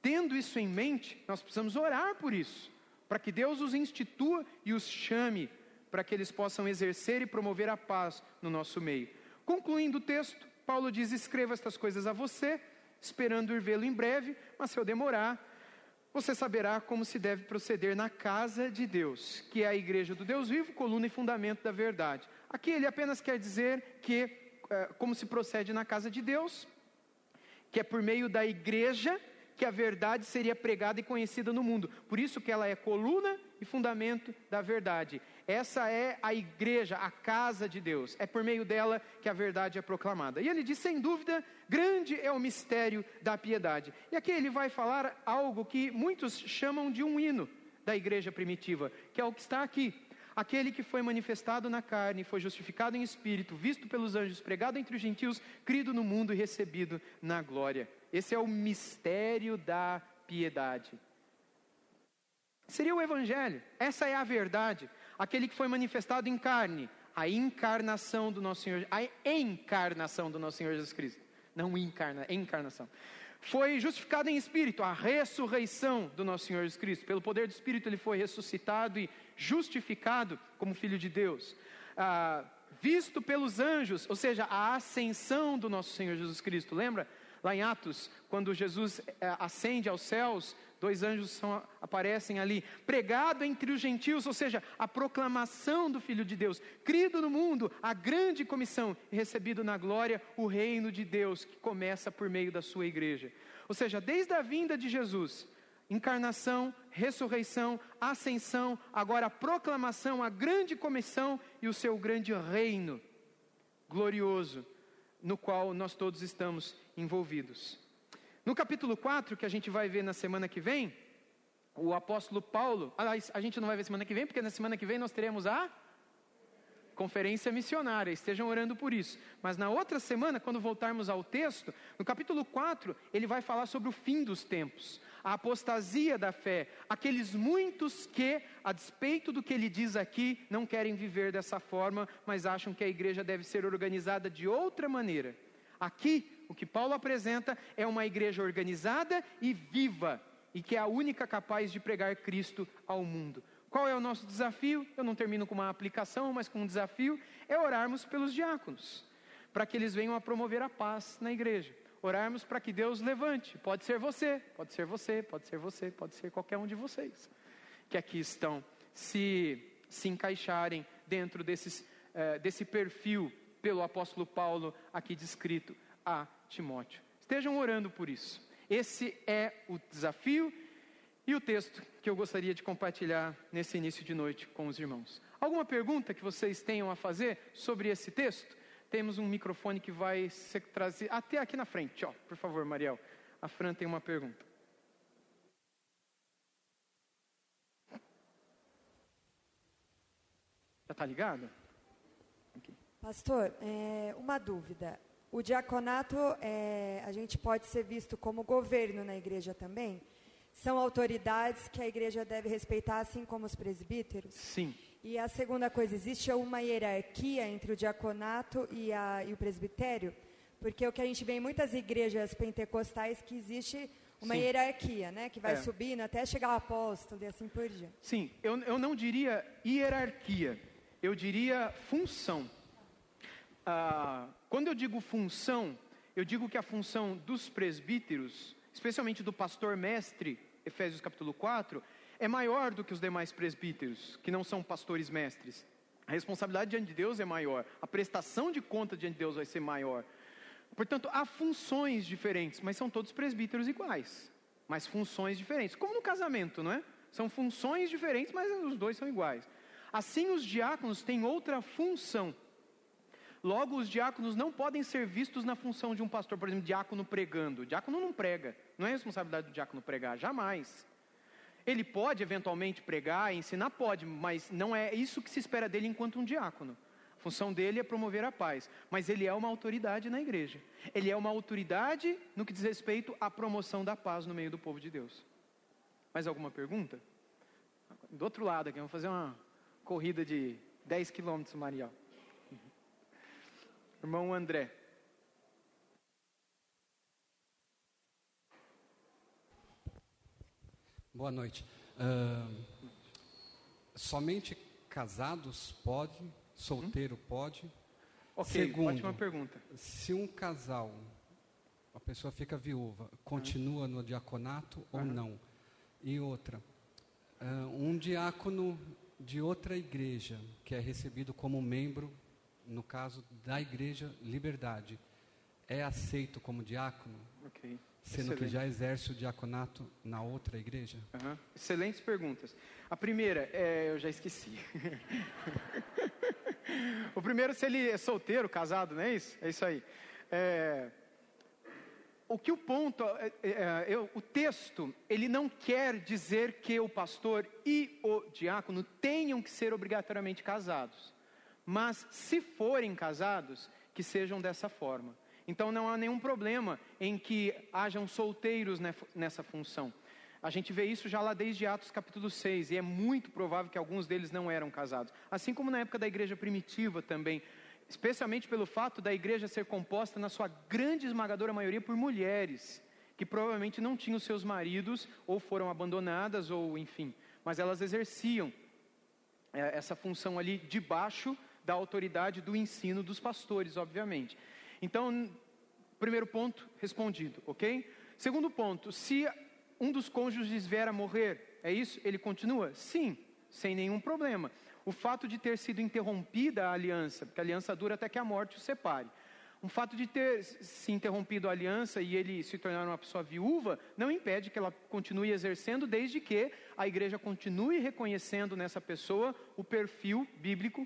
Speaker 1: Tendo isso em mente, nós precisamos orar por isso, para que Deus os institua e os chame, para que eles possam exercer e promover a paz no nosso meio. Concluindo o texto, Paulo diz: Escreva estas coisas a você, esperando ir vê-lo em breve, mas se eu demorar, você saberá como se deve proceder na casa de Deus, que é a igreja do Deus vivo, coluna e fundamento da verdade. Aqui ele apenas quer dizer que, é, como se procede na casa de Deus, que é por meio da igreja que a verdade seria pregada e conhecida no mundo. Por isso que ela é coluna e fundamento da verdade. Essa é a igreja, a casa de Deus. É por meio dela que a verdade é proclamada. E ele diz, sem dúvida, grande é o mistério da piedade. E aqui ele vai falar algo que muitos chamam de um hino da igreja primitiva, que é o que está aqui. Aquele que foi manifestado na carne, foi justificado em espírito, visto pelos anjos, pregado entre os gentios, crido no mundo e recebido na glória. Esse é o mistério da piedade. Seria o Evangelho, essa é a verdade, aquele que foi manifestado em carne, a encarnação do nosso Senhor, a encarnação do nosso Senhor Jesus Cristo, não encarna, encarnação. Foi justificado em espírito, a ressurreição do nosso Senhor Jesus Cristo, pelo poder do Espírito ele foi ressuscitado e justificado como Filho de Deus. Ah, visto pelos anjos, ou seja, a ascensão do nosso Senhor Jesus Cristo. Lembra? Lá em Atos, quando Jesus é, ascende aos céus, dois anjos são, aparecem ali, pregado entre os gentios, ou seja, a proclamação do Filho de Deus, crido no mundo, a grande comissão, e recebido na glória o reino de Deus, que começa por meio da sua igreja. Ou seja, desde a vinda de Jesus, encarnação, ressurreição, ascensão, agora a proclamação, a grande comissão e o seu grande reino glorioso, no qual nós todos estamos envolvidos. No capítulo 4, que a gente vai ver na semana que vem, o apóstolo Paulo, aliás, a gente não vai ver semana que vem, porque na semana que vem nós teremos a conferência missionária, estejam orando por isso. Mas na outra semana, quando voltarmos ao texto, no capítulo 4, ele vai falar sobre o fim dos tempos, a apostasia da fé, aqueles muitos que, a despeito do que ele diz aqui, não querem viver dessa forma, mas acham que a igreja deve ser organizada de outra maneira. Aqui, o que Paulo apresenta é uma igreja organizada e viva, e que é a única capaz de pregar Cristo ao mundo. Qual é o nosso desafio? Eu não termino com uma aplicação, mas com um desafio: é orarmos pelos diáconos, para que eles venham a promover a paz na igreja. Orarmos para que Deus levante. Pode ser você, pode ser você, pode ser você, pode ser qualquer um de vocês que aqui estão, se, se encaixarem dentro desses, uh, desse perfil pelo apóstolo Paulo aqui descrito a Timóteo. Estejam orando por isso. Esse é o desafio e o texto que eu gostaria de compartilhar nesse início de noite com os irmãos. Alguma pergunta que vocês tenham a fazer sobre esse texto? Temos um microfone que vai ser trazido até aqui na frente, ó. Por favor, Mariel. A Fran tem uma pergunta. Já está ligado?
Speaker 2: Pastor, é, uma dúvida. O diaconato, é, a gente pode ser visto como governo na igreja também? São autoridades que a igreja deve respeitar, assim como os presbíteros?
Speaker 1: Sim.
Speaker 2: E a segunda coisa, existe uma hierarquia entre o diaconato e, a, e o presbitério? Porque o que a gente vê em muitas igrejas pentecostais que existe uma Sim. hierarquia, né? Que vai é. subindo até chegar ao apóstolo e assim por diante.
Speaker 1: Sim, eu, eu não diria hierarquia, eu diria função. Ah, quando eu digo função, eu digo que a função dos presbíteros, especialmente do pastor mestre, Efésios capítulo 4, é maior do que os demais presbíteros, que não são pastores mestres. A responsabilidade diante de Deus é maior, a prestação de conta diante de Deus vai ser maior. Portanto, há funções diferentes, mas são todos presbíteros iguais, mas funções diferentes, como no casamento, não é? São funções diferentes, mas os dois são iguais. Assim, os diáconos têm outra função. Logo, os diáconos não podem ser vistos na função de um pastor, por exemplo, diácono pregando. O diácono não prega, não é responsabilidade do diácono pregar, jamais. Ele pode eventualmente pregar, ensinar, pode, mas não é isso que se espera dele enquanto um diácono. A função dele é promover a paz, mas ele é uma autoridade na igreja. Ele é uma autoridade no que diz respeito à promoção da paz no meio do povo de Deus. Mais alguma pergunta? Do outro lado aqui, vamos fazer uma corrida de 10 quilômetros, Mariel. Irmão André.
Speaker 3: Boa noite. Uh, somente casados pode, solteiro hum? pode.
Speaker 1: Ok, Segundo, ótima pergunta.
Speaker 3: Se um casal, a pessoa fica viúva, continua no diaconato ou não? E outra, uh, um diácono de outra igreja que é recebido como membro no caso da Igreja Liberdade, é aceito como diácono? Sendo Excelente. que já exerce o diaconato na outra igreja?
Speaker 1: Uhum. Excelentes perguntas. A primeira, é, eu já esqueci. o primeiro, se ele é solteiro, casado, não é isso? É isso aí. É, o que o ponto, é, é, é o texto, ele não quer dizer que o pastor e o diácono tenham que ser obrigatoriamente casados. Mas se forem casados, que sejam dessa forma. Então não há nenhum problema em que hajam solteiros nessa função. A gente vê isso já lá desde Atos capítulo 6, e é muito provável que alguns deles não eram casados. Assim como na época da igreja primitiva também, especialmente pelo fato da igreja ser composta, na sua grande esmagadora maioria, por mulheres, que provavelmente não tinham seus maridos, ou foram abandonadas, ou enfim, mas elas exerciam é, essa função ali debaixo da autoridade do ensino dos pastores, obviamente. Então, primeiro ponto respondido, ok? Segundo ponto, se um dos cônjuges vier a morrer, é isso? Ele continua? Sim, sem nenhum problema. O fato de ter sido interrompida a aliança, porque a aliança dura até que a morte o separe. O fato de ter se interrompido a aliança e ele se tornar uma pessoa viúva não impede que ela continue exercendo, desde que a igreja continue reconhecendo nessa pessoa o perfil bíblico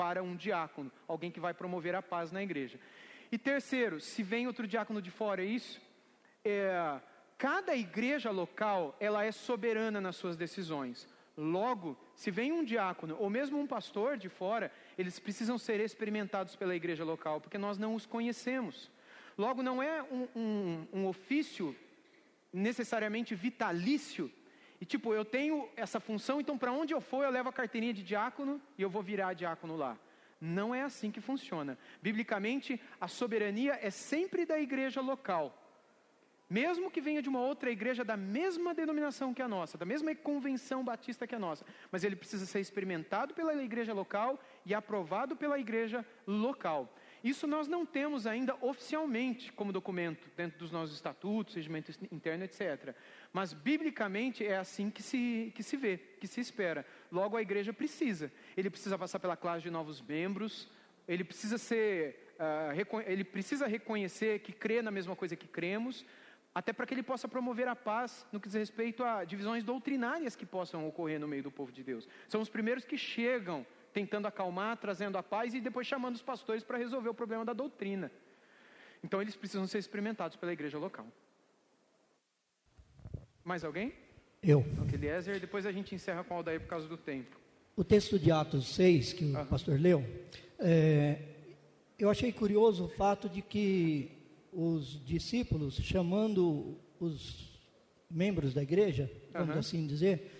Speaker 1: para um diácono, alguém que vai promover a paz na igreja. E terceiro, se vem outro diácono de fora, é isso? É, cada igreja local ela é soberana nas suas decisões. Logo, se vem um diácono ou mesmo um pastor de fora, eles precisam ser experimentados pela igreja local, porque nós não os conhecemos. Logo, não é um, um, um ofício necessariamente vitalício. E tipo, eu tenho essa função, então para onde eu for, eu levo a carteirinha de diácono e eu vou virar diácono lá. Não é assim que funciona. Biblicamente, a soberania é sempre da igreja local mesmo que venha de uma outra igreja da mesma denominação que a nossa, da mesma convenção batista que a nossa, mas ele precisa ser experimentado pela igreja local e aprovado pela igreja local. Isso nós não temos ainda oficialmente como documento, dentro dos nossos estatutos, regimento interno, etc. Mas, biblicamente, é assim que se, que se vê, que se espera. Logo, a igreja precisa. Ele precisa passar pela classe de novos membros, ele precisa ser. Uh, ele precisa reconhecer que crê na mesma coisa que cremos, até para que ele possa promover a paz no que diz respeito a divisões doutrinárias que possam ocorrer no meio do povo de Deus. São os primeiros que chegam tentando acalmar, trazendo a paz e depois chamando os pastores para resolver o problema da doutrina. Então eles precisam ser experimentados pela igreja local. Mais alguém?
Speaker 4: Eu.
Speaker 1: Então, Eliezer, depois a gente encerra com o Aldair por causa do tempo.
Speaker 4: O texto de Atos 6, que o pastor leu, é, eu achei curioso o fato de que os discípulos, chamando os membros da igreja, vamos assim dizer,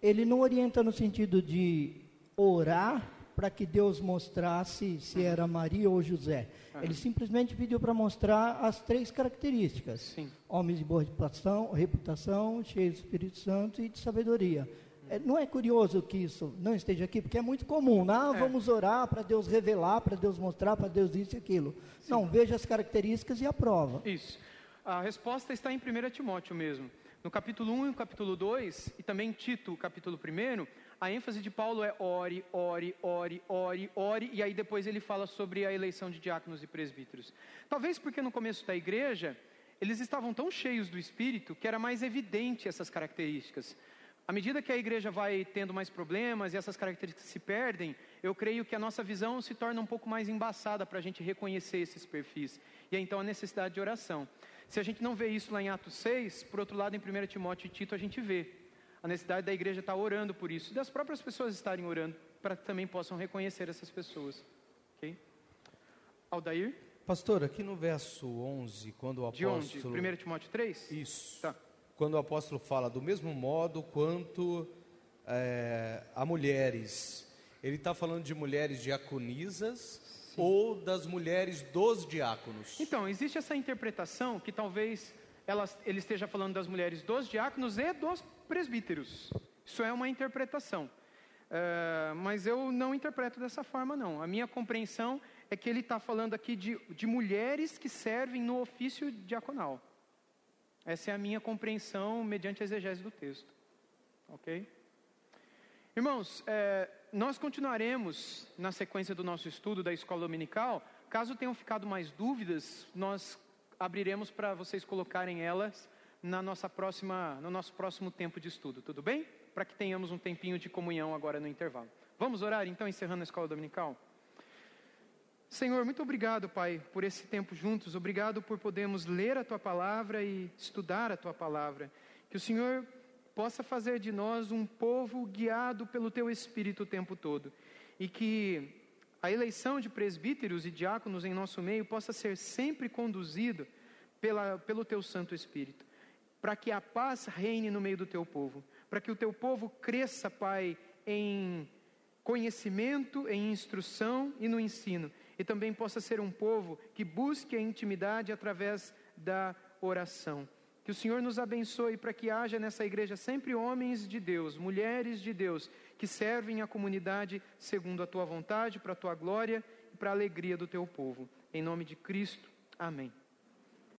Speaker 4: ele não orienta no sentido de orar para que Deus mostrasse se era Maria ou José. Uhum. Ele simplesmente pediu para mostrar as três características: Sim. homens de boa reputação, reputação, cheios do Espírito Santo e de sabedoria. É, não é curioso que isso não esteja aqui, porque é muito comum, não, né? é. vamos orar para Deus revelar, para Deus mostrar, para Deus isso e aquilo. Sim. Não, veja as características e aprova.
Speaker 1: Isso. A resposta está em 1 Timóteo mesmo. No capítulo 1 e no capítulo 2, e também Tito, capítulo 1, a ênfase de Paulo é ore, ore, ore, ore, ore, e aí depois ele fala sobre a eleição de diáconos e presbíteros. Talvez porque no começo da igreja, eles estavam tão cheios do Espírito que era mais evidente essas características. À medida que a igreja vai tendo mais problemas e essas características se perdem, eu creio que a nossa visão se torna um pouco mais embaçada para a gente reconhecer esses perfis. E é então a necessidade de oração. Se a gente não vê isso lá em Atos 6, por outro lado, em 1 Timóteo e Tito, a gente vê a necessidade da igreja estar orando por isso, e das próprias pessoas estarem orando, para que também possam reconhecer essas pessoas. Ok? Aldair?
Speaker 5: Pastor, aqui no verso 11, quando o apóstolo...
Speaker 1: De onde? 1 Timóteo 3?
Speaker 5: Isso. Tá quando o apóstolo fala do mesmo modo quanto é, a mulheres, ele está falando de mulheres diaconisas Sim. ou das mulheres dos diáconos?
Speaker 1: Então, existe essa interpretação que talvez ela, ele esteja falando das mulheres dos diáconos e dos presbíteros. Isso é uma interpretação. É, mas eu não interpreto dessa forma, não. A minha compreensão é que ele está falando aqui de, de mulheres que servem no ofício diaconal. Essa é a minha compreensão mediante a exegese do texto. Ok? Irmãos, é, nós continuaremos na sequência do nosso estudo da escola dominical. Caso tenham ficado mais dúvidas, nós abriremos para vocês colocarem elas na nossa próxima, no nosso próximo tempo de estudo, tudo bem? Para que tenhamos um tempinho de comunhão agora no intervalo. Vamos orar então, encerrando a escola dominical? Senhor, muito obrigado, Pai, por esse tempo juntos. Obrigado por podermos ler a tua palavra e estudar a tua palavra. Que o Senhor possa fazer de nós um povo guiado pelo teu espírito o tempo todo. E que a eleição de presbíteros e diáconos em nosso meio possa ser sempre conduzido pela, pelo teu Santo Espírito. Para que a paz reine no meio do teu povo. Para que o teu povo cresça, Pai, em conhecimento, em instrução e no ensino e também possa ser um povo que busque a intimidade através da oração. Que o Senhor nos abençoe para que haja nessa igreja sempre homens de Deus, mulheres de Deus, que servem a comunidade segundo a tua vontade, para a tua glória e para a alegria do teu povo. Em nome de Cristo. Amém.